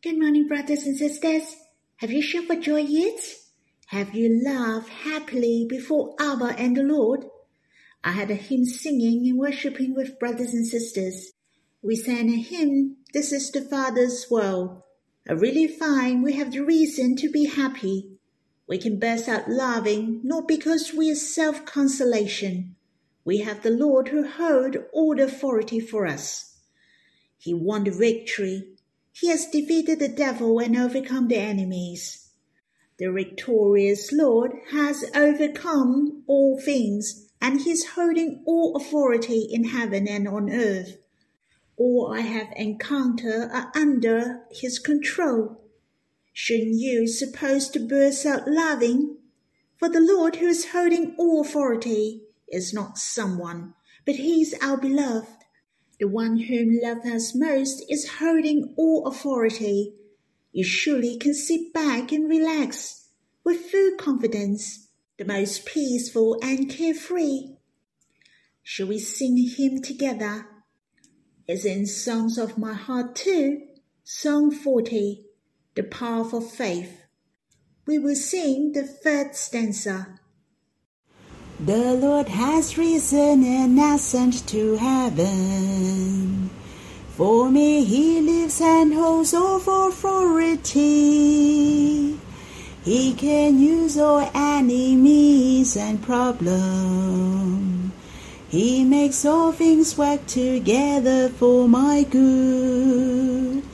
Good morning, brothers and sisters. Have you shouted for joy yet? Have you laughed happily before Abba and the Lord? I had a hymn singing and worshipping with brothers and sisters. We sang a hymn, This is the Father's world. I really find we have the reason to be happy. We can burst out laughing not because we are self-consolation. We have the Lord who hold all the authority for us. He won the victory. He has defeated the devil and overcome the enemies. The victorious Lord has overcome all things, and he is holding all authority in heaven and on earth. All I have encountered are under his control. Shouldn't you suppose to burst out laughing? For the Lord who is holding all authority is not someone, but he is our beloved. The one whom love has most is holding all authority you surely can sit back and relax with full confidence, the most peaceful and carefree. Shall we sing hymn together? It's in Songs of My Heart too, Song 40, The Path of Faith. We will sing the third stanza. The Lord has risen and ascended to heaven. For me he lives and holds all authority. He can use all enemies and problems. He makes all things work together for my good.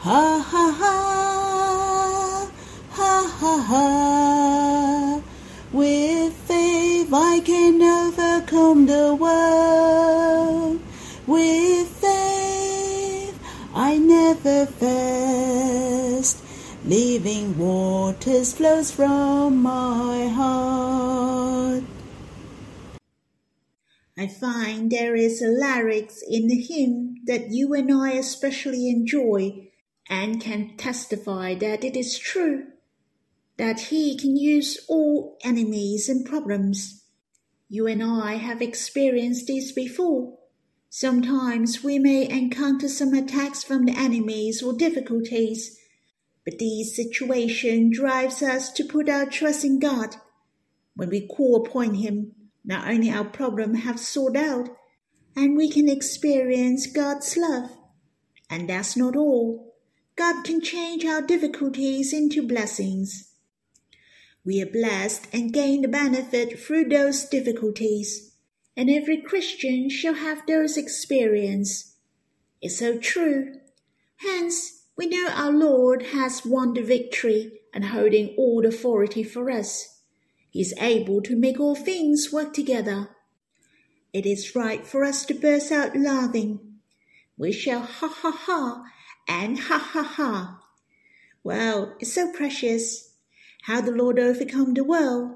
Ha ha ha, ha ha ha. With faith I can overcome the world. I never thirst. Living waters flows from my heart. I find there is a lyrics in the hymn that you and I especially enjoy and can testify that it is true that he can use all enemies and problems. You and I have experienced this before Sometimes we may encounter some attacks from the enemies or difficulties, but these situation drives us to put our trust in God. When we call upon Him, not only our problem have sorted out, and we can experience God's love. And that's not all. God can change our difficulties into blessings. We are blessed and gain the benefit through those difficulties and every Christian shall have those experience. It's so true. Hence, we know our Lord has won the victory and holding all authority for us. He is able to make all things work together. It is right for us to burst out laughing. We shall ha ha ha and ha ha ha. Well, it's so precious how the Lord overcome the world.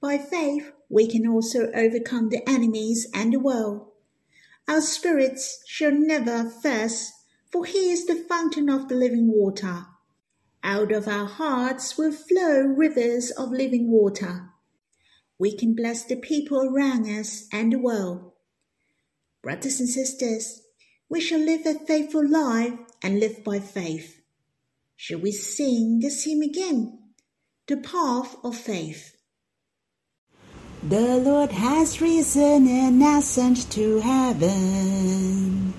By faith, we can also overcome the enemies and the world. Our spirits shall never thirst, for he is the fountain of the living water. Out of our hearts will flow rivers of living water. We can bless the people around us and the world. Brothers and sisters, we shall live a faithful life and live by faith. Shall we sing this hymn again? The path of faith. The Lord has risen and ascended to heaven.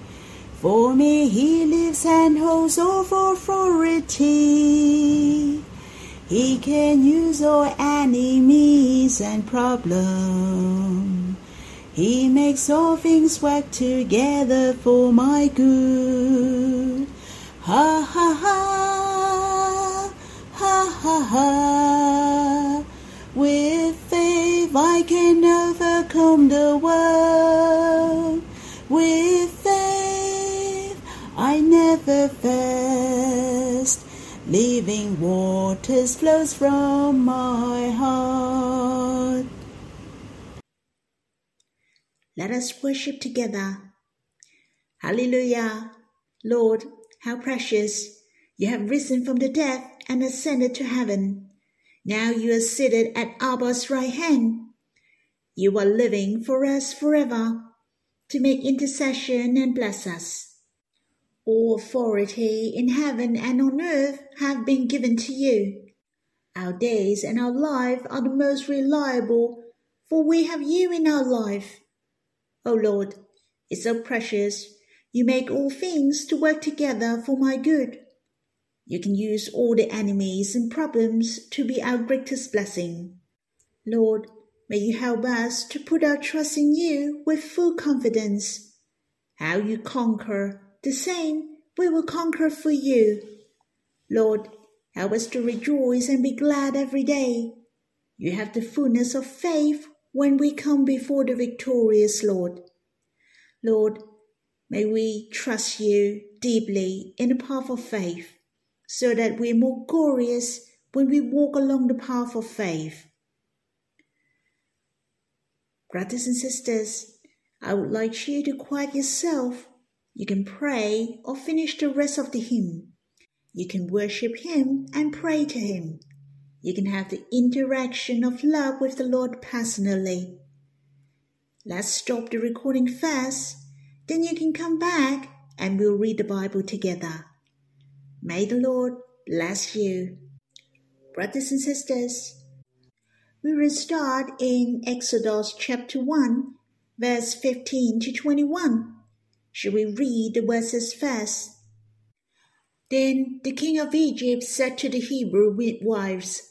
For me he lives and holds all authority. He can use all enemies and problems. He makes all things work together for my good. Ha ha ha, ha ha ha. With I can overcome the world with faith. I never thirst. Living waters flows from my heart. Let us worship together. Hallelujah. Lord, how precious. You have risen from the dead and ascended to heaven. Now you are seated at Abba's right hand. You are living for us forever to make intercession and bless us. All authority in heaven and on earth have been given to you. Our days and our life are the most reliable, for we have you in our life. O Lord, it's so precious. You make all things to work together for my good. You can use all the enemies and problems to be our greatest blessing. Lord, may you help us to put our trust in you with full confidence. How you conquer the same we will conquer for you. Lord, help us to rejoice and be glad every day. You have the fullness of faith when we come before the victorious Lord. Lord, may we trust you deeply in the path of faith, so that we're more glorious when we walk along the path of faith. Brothers and sisters, I would like you to quiet yourself you can pray or finish the rest of the hymn. You can worship Him and pray to Him. You can have the interaction of love with the Lord personally. Let's stop the recording first, then you can come back and we'll read the Bible together. May the Lord bless you. Brothers and sisters, we will start in Exodus chapter 1, verse 15 to 21. Should we read the verses first? Then the king of Egypt said to the Hebrew midwives,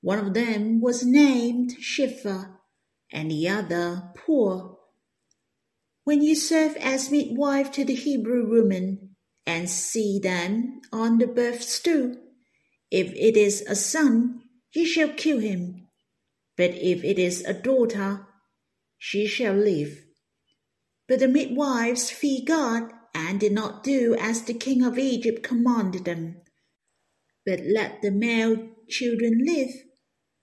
one of them was named Shiphrah, and the other Puah. When you serve as midwife to the Hebrew women, and see them on the birth stool, if it is a son, you shall kill him. But if it is a daughter, she shall live. But the midwives feared God and did not do as the king of Egypt commanded them, but let the male children live.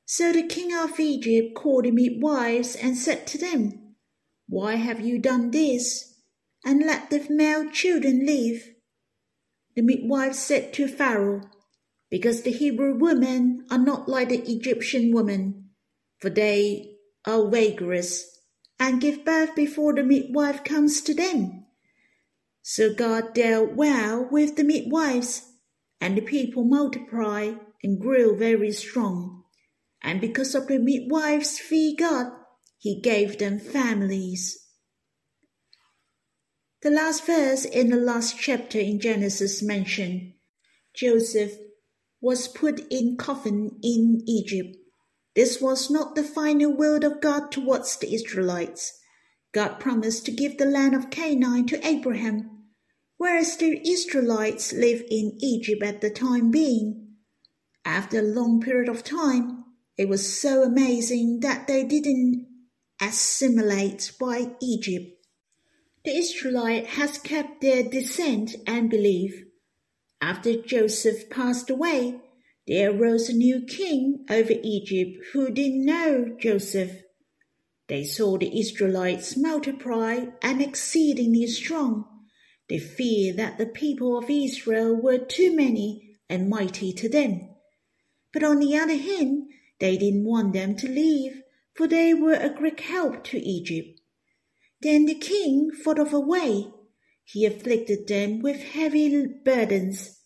So the king of Egypt called the midwives and said to them, Why have you done this? And let the male children live. The midwives said to Pharaoh, Because the Hebrew women are not like the Egyptian women, for they are vigorous and give birth before the midwife comes to them. So God dealt well with the midwives, and the people multiplied and grew very strong. And because of the midwives' fear God, he gave them families. The last verse in the last chapter in Genesis mentioned Joseph was put in coffin in Egypt this was not the final word of God towards the Israelites. God promised to give the land of Canaan to Abraham, whereas the Israelites lived in Egypt at the time being. After a long period of time, it was so amazing that they didn't assimilate by Egypt. The Israelite has kept their descent and belief. After Joseph passed away, there arose a new king over Egypt who didn't know Joseph. They saw the Israelites multiply and exceedingly strong. They feared that the people of Israel were too many and mighty to them. But on the other hand, they didn't want them to leave, for they were a great help to Egypt. Then the king thought of a way. He afflicted them with heavy burdens.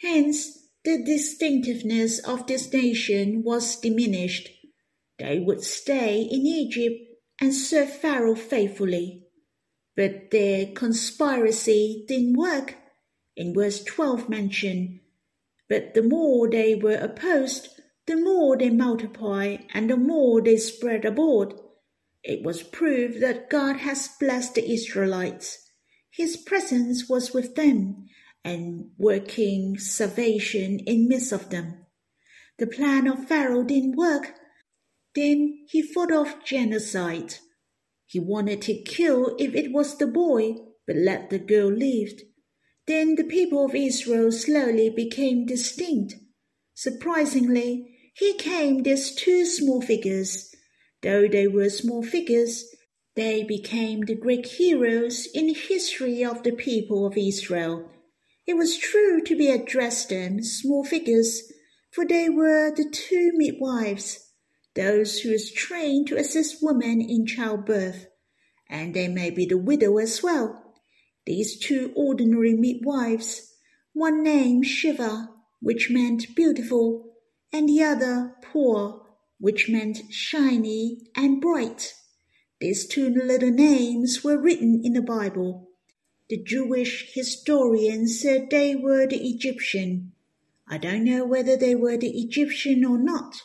Hence, the distinctiveness of this nation was diminished. They would stay in Egypt and serve Pharaoh faithfully. But their conspiracy didn't work. In verse 12 mentioned, But the more they were opposed, the more they multiplied and the more they spread abroad. It was proved that God has blessed the Israelites. His presence was with them, and working salvation in midst of them. The plan of Pharaoh didn't work. Then he thought of genocide. He wanted to kill if it was the boy, but let the girl live. Then the people of Israel slowly became distinct. Surprisingly, he came these two small figures. Though they were small figures, they became the great heroes in the history of the people of Israel it was true to be addressed them small figures, for they were the two midwives, those who was trained to assist women in childbirth, and they may be the widow as well. these two ordinary midwives, one named Shiphrah, which meant beautiful, and the other Puah, which meant shiny and bright. These two little names were written in the Bible. The Jewish historians said they were the Egyptian. I don't know whether they were the Egyptian or not,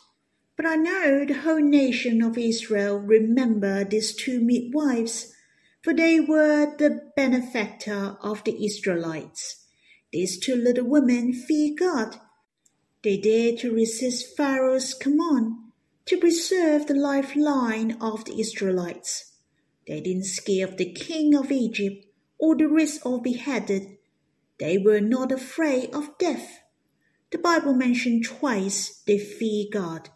but I know the whole nation of Israel remember these two midwives, for they were the benefactor of the Israelites. These two little women fear God. They dared to resist Pharaoh's command to preserve the lifeline of the Israelites. They didn't scare the king of Egypt or the risk of beheaded. They were not afraid of death. The Bible mentioned twice they fear God.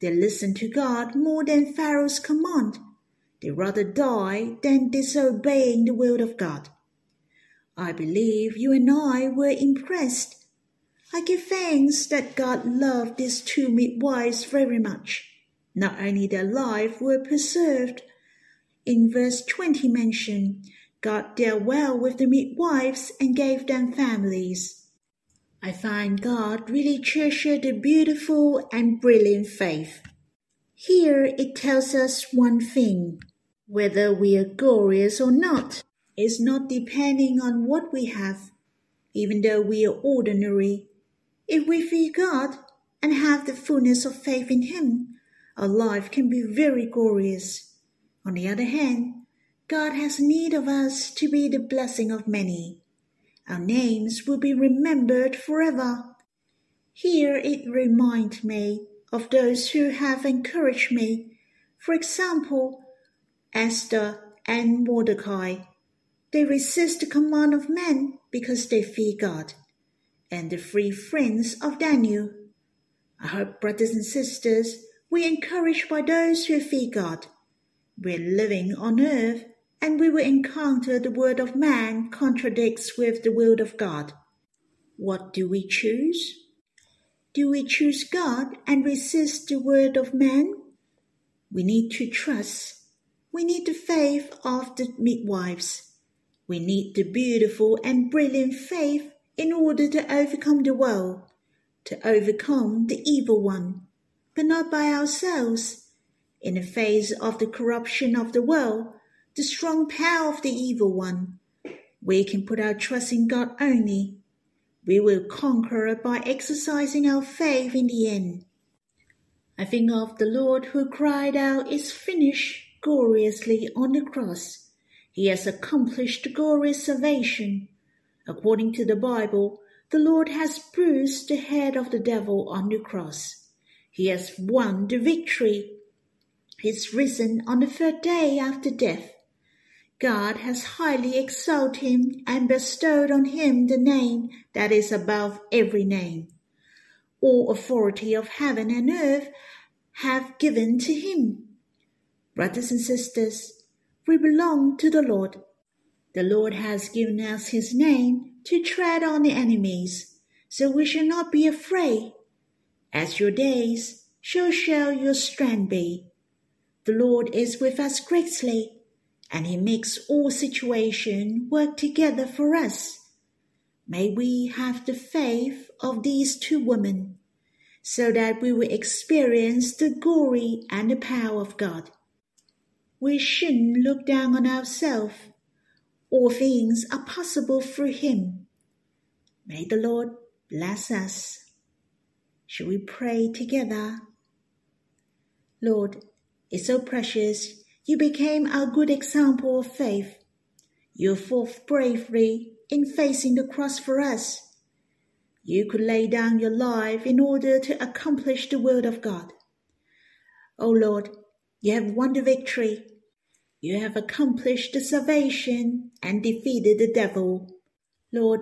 They listen to God more than Pharaoh's command. They rather die than disobeying the will of God. I believe you and I were impressed. I give thanks that God loved these two midwives very much. Not only their life were preserved, in verse 20 mention, God dealt well with the midwives and gave them families. I find God really treasured the beautiful and brilliant faith. Here it tells us one thing whether we are glorious or not is not depending on what we have, even though we are ordinary. If we fear God and have the fullness of faith in Him, our life can be very glorious. On the other hand, God has need of us to be the blessing of many. Our names will be remembered forever. Here it reminds me of those who have encouraged me. For example, Esther and Mordecai. They resist the command of men because they fear God. And the Free friends of Daniel. I hope, brothers and sisters, we are encouraged by those who fear God. We're living on earth and we will encounter the word of man contradicts with the will of God. What do we choose? Do we choose God and resist the word of man? We need to trust. We need the faith of the midwives. We need the beautiful and brilliant faith in order to overcome the world, to overcome the evil one, but not by ourselves. In the face of the corruption of the world, the strong power of the evil one. We can put our trust in God only. We will conquer by exercising our faith in the end. I think of the Lord who cried out, It's finished, gloriously on the cross. He has accomplished glorious salvation. According to the Bible, the Lord has bruised the head of the devil on the cross. He has won the victory. He He's risen on the third day after death. God has highly exalted him and bestowed on him the name that is above every name. All authority of heaven and earth have given to him. Brothers and sisters, we belong to the Lord. The Lord has given us his name to tread on the enemies, so we shall not be afraid. As your days, so shall your strength be. The Lord is with us greatly and He makes all situations work together for us. May we have the faith of these two women, so that we will experience the glory and the power of God. We shouldn't look down on ourselves. All things are possible through Him. May the Lord bless us. Shall we pray together? Lord, it's so precious you became our good example of faith. You fought bravely in facing the cross for us. You could lay down your life in order to accomplish the will of God. O oh Lord, you have won the victory. You have accomplished the salvation and defeated the devil. Lord,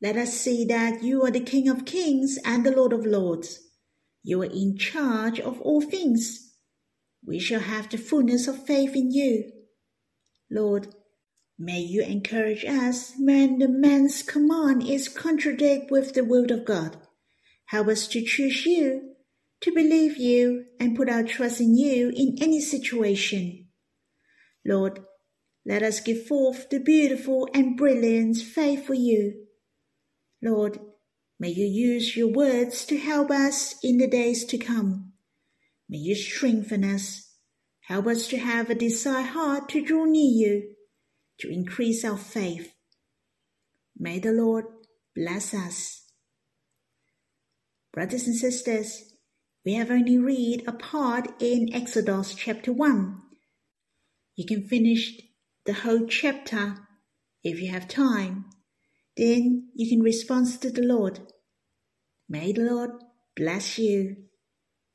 let us see that you are the King of kings and the Lord of lords. You are in charge of all things we shall have the fullness of faith in you. Lord, may you encourage us when the man's command is contradict with the word of God. Help us to choose you, to believe you, and put our trust in you in any situation. Lord, let us give forth the beautiful and brilliant faith for you. Lord, may you use your words to help us in the days to come. May you strengthen us. Help us to have a desired heart to draw near you, to increase our faith. May the Lord bless us. Brothers and sisters, we have only read a part in Exodus chapter 1. You can finish the whole chapter if you have time. Then you can respond to the Lord. May the Lord bless you.